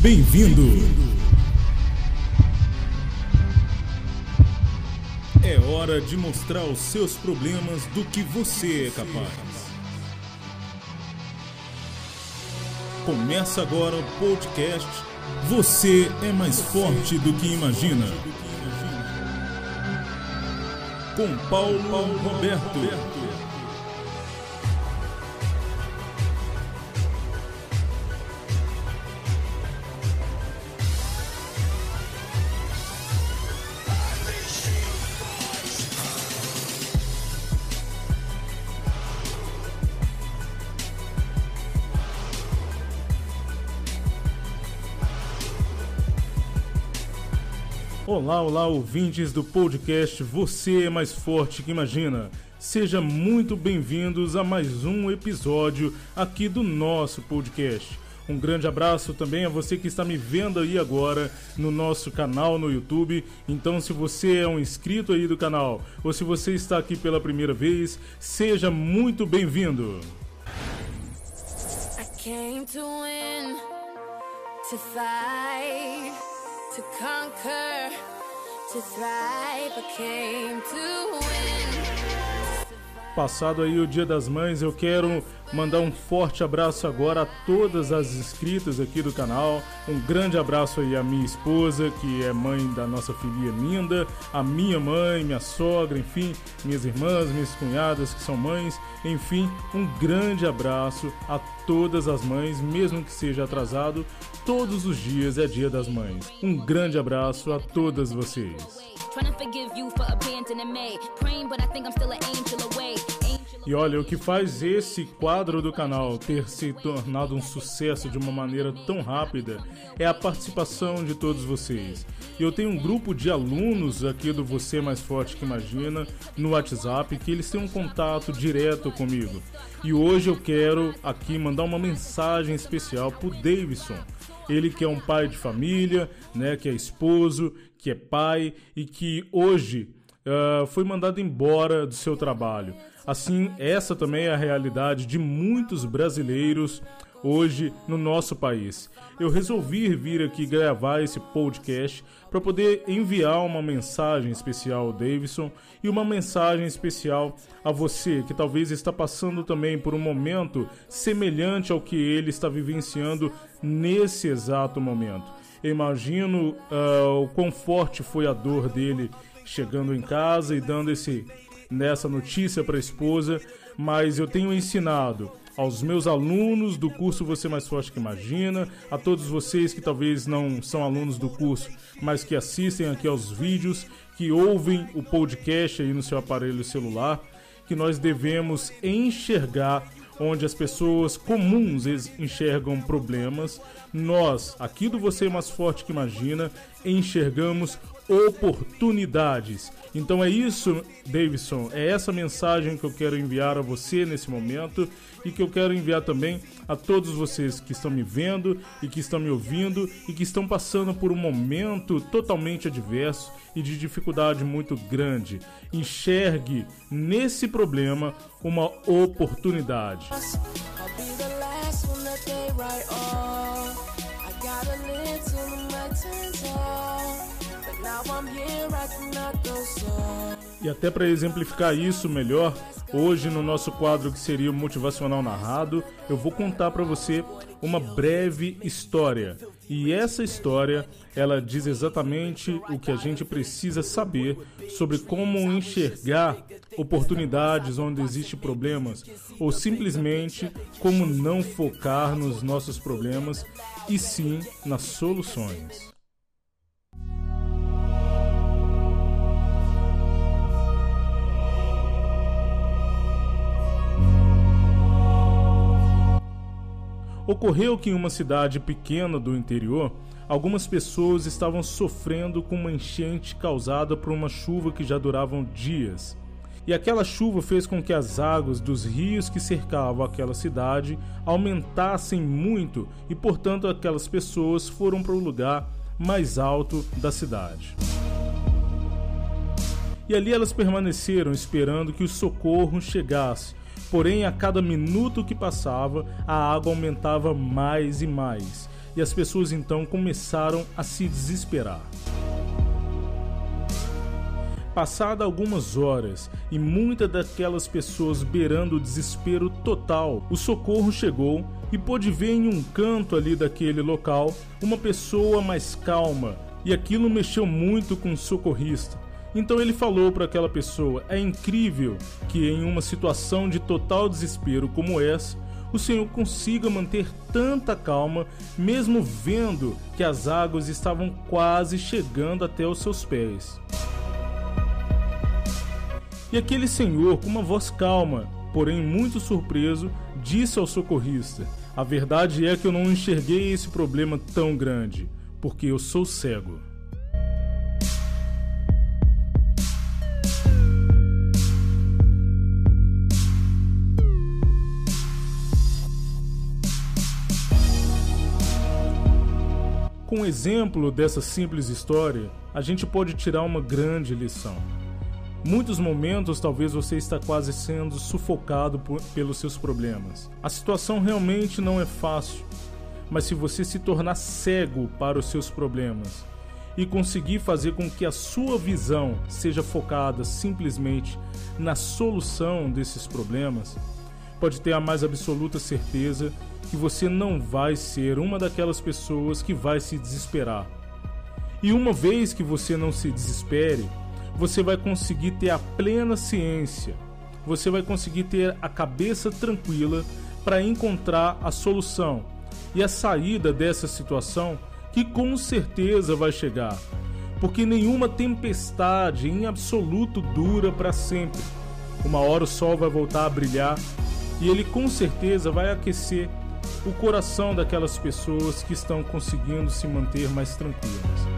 Bem-vindo! É hora de mostrar os seus problemas do que você é capaz. Começa agora o podcast Você é mais forte do que imagina. Com Paulo Roberto. Olá, olá, ouvintes do podcast Você é Mais Forte que Imagina. Seja muito bem-vindos a mais um episódio aqui do nosso podcast. Um grande abraço também a você que está me vendo aí agora no nosso canal no YouTube. Então, se você é um inscrito aí do canal ou se você está aqui pela primeira vez, seja muito bem-vindo. I came to win, to fight to conquer, to thrive. I came to win. Passado aí o Dia das Mães, eu quero mandar um forte abraço agora a todas as inscritas aqui do canal. Um grande abraço aí à minha esposa, que é mãe da nossa filhinha linda, a minha mãe, minha sogra, enfim, minhas irmãs, minhas cunhadas que são mães. Enfim, um grande abraço a todas as mães, mesmo que seja atrasado, todos os dias é Dia das Mães. Um grande abraço a todas vocês. E olha, o que faz esse quadro do canal ter se tornado um sucesso de uma maneira tão rápida é a participação de todos vocês. Eu tenho um grupo de alunos aqui do Você Mais Forte que Imagina no WhatsApp que eles têm um contato direto comigo. E hoje eu quero aqui mandar uma mensagem especial pro Davidson. Ele que é um pai de família, né, que é esposo, que é pai e que hoje uh, foi mandado embora do seu trabalho. Assim, essa também é a realidade de muitos brasileiros hoje no nosso país. Eu resolvi vir aqui gravar esse podcast para poder enviar uma mensagem especial ao Davidson e uma mensagem especial a você que talvez está passando também por um momento semelhante ao que ele está vivenciando nesse exato momento. Eu imagino uh, o quão forte foi a dor dele chegando em casa e dando esse nessa notícia para a esposa, mas eu tenho ensinado aos meus alunos do curso Você Mais Forte que Imagina, a todos vocês que talvez não são alunos do curso, mas que assistem aqui aos vídeos, que ouvem o podcast aí no seu aparelho celular, que nós devemos enxergar onde as pessoas comuns enxergam problemas, nós, aqui do Você Mais Forte que Imagina, enxergamos oportunidades. Então é isso, Davidson, é essa mensagem que eu quero enviar a você nesse momento e que eu quero enviar também a todos vocês que estão me vendo e que estão me ouvindo e que estão passando por um momento totalmente adverso e de dificuldade muito grande. Enxergue nesse problema uma oportunidade. E até para exemplificar isso melhor, hoje no nosso quadro que seria motivacional narrado, eu vou contar para você uma breve história. E essa história, ela diz exatamente o que a gente precisa saber sobre como enxergar oportunidades onde existem problemas ou simplesmente como não focar nos nossos problemas e sim nas soluções. Ocorreu que em uma cidade pequena do interior, algumas pessoas estavam sofrendo com uma enchente causada por uma chuva que já duravam dias. E aquela chuva fez com que as águas dos rios que cercavam aquela cidade aumentassem muito e, portanto, aquelas pessoas foram para o lugar mais alto da cidade. E ali elas permaneceram esperando que o socorro chegasse, Porém, a cada minuto que passava, a água aumentava mais e mais, e as pessoas então começaram a se desesperar. Passada algumas horas e muitas daquelas pessoas beirando o desespero total, o socorro chegou e pôde ver em um canto ali daquele local uma pessoa mais calma, e aquilo mexeu muito com o socorrista. Então ele falou para aquela pessoa: É incrível que em uma situação de total desespero como essa, o Senhor consiga manter tanta calma, mesmo vendo que as águas estavam quase chegando até os seus pés. E aquele senhor, com uma voz calma, porém muito surpreso, disse ao socorrista: A verdade é que eu não enxerguei esse problema tão grande, porque eu sou cego. Com o exemplo dessa simples história, a gente pode tirar uma grande lição. Muitos momentos talvez você está quase sendo sufocado por, pelos seus problemas. A situação realmente não é fácil, mas se você se tornar cego para os seus problemas e conseguir fazer com que a sua visão seja focada simplesmente na solução desses problemas, pode ter a mais absoluta certeza que você não vai ser uma daquelas pessoas que vai se desesperar. E uma vez que você não se desespere, você vai conseguir ter a plena ciência, você vai conseguir ter a cabeça tranquila para encontrar a solução e a saída dessa situação que com certeza vai chegar. Porque nenhuma tempestade em absoluto dura para sempre. Uma hora o sol vai voltar a brilhar e ele com certeza vai aquecer o coração daquelas pessoas que estão conseguindo se manter mais tranquilas.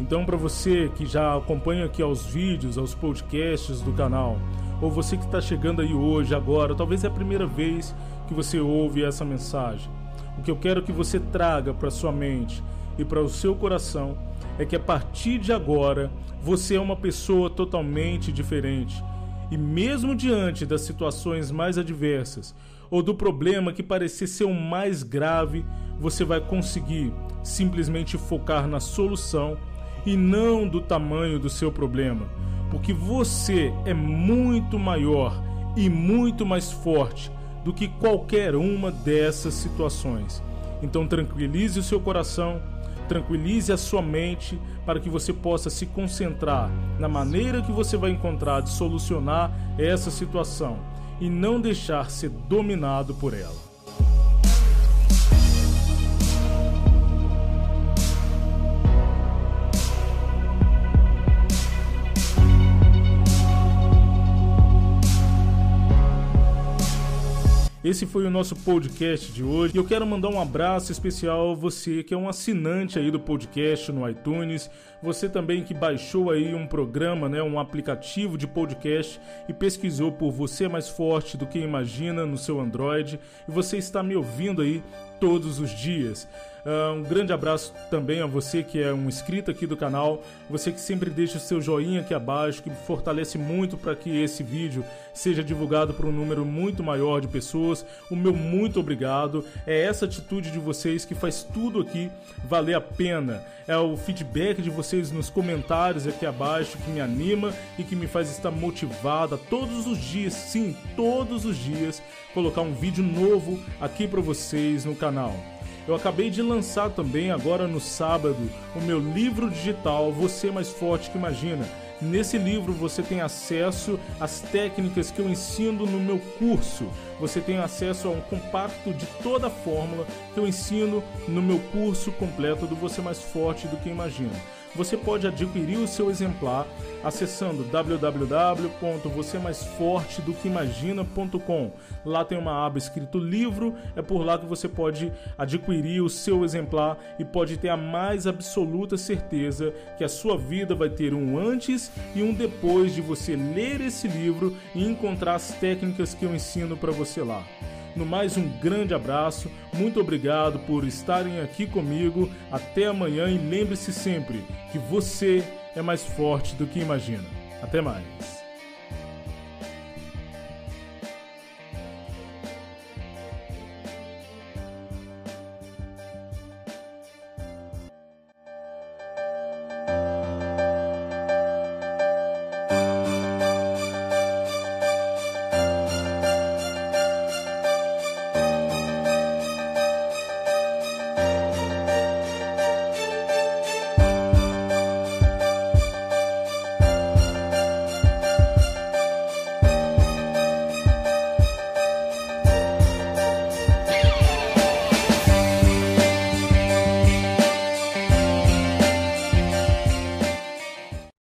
Então, para você que já acompanha aqui aos vídeos, aos podcasts do canal, ou você que está chegando aí hoje, agora, talvez é a primeira vez que você ouve essa mensagem, o que eu quero que você traga para sua mente e para o seu coração é que a partir de agora você é uma pessoa totalmente diferente. E mesmo diante das situações mais adversas ou do problema que parecer ser o mais grave, você vai conseguir simplesmente focar na solução e não do tamanho do seu problema, porque você é muito maior e muito mais forte do que qualquer uma dessas situações. Então tranquilize o seu coração Tranquilize a sua mente para que você possa se concentrar na maneira que você vai encontrar de solucionar essa situação e não deixar ser dominado por ela. Esse foi o nosso podcast de hoje. E eu quero mandar um abraço especial a você que é um assinante aí do podcast no iTunes, você também que baixou aí um programa, né, um aplicativo de podcast e pesquisou por Você é Mais Forte do que Imagina no seu Android e você está me ouvindo aí todos os dias. Uh, um grande abraço também a você que é um inscrito aqui do canal, você que sempre deixa o seu joinha aqui abaixo, que fortalece muito para que esse vídeo seja divulgado para um número muito maior de pessoas. O meu muito obrigado. É essa atitude de vocês que faz tudo aqui valer a pena. É o feedback de vocês nos comentários aqui abaixo que me anima e que me faz estar motivada todos os dias, sim, todos os dias, colocar um vídeo novo aqui para vocês no canal. Eu acabei de lançar também, agora no sábado, o meu livro digital Você Mais Forte que Imagina. Nesse livro você tem acesso às técnicas que eu ensino no meu curso. Você tem acesso a um compacto de toda a fórmula que eu ensino no meu curso completo do Você Mais Forte do que Imagina você pode adquirir o seu exemplar acessando www.vocêmaisfortedoqueimagina.com. Lá tem uma aba escrito livro, é por lá que você pode adquirir o seu exemplar e pode ter a mais absoluta certeza que a sua vida vai ter um antes e um depois de você ler esse livro e encontrar as técnicas que eu ensino para você lá. No mais, um grande abraço, muito obrigado por estarem aqui comigo. Até amanhã e lembre-se sempre que você é mais forte do que imagina. Até mais.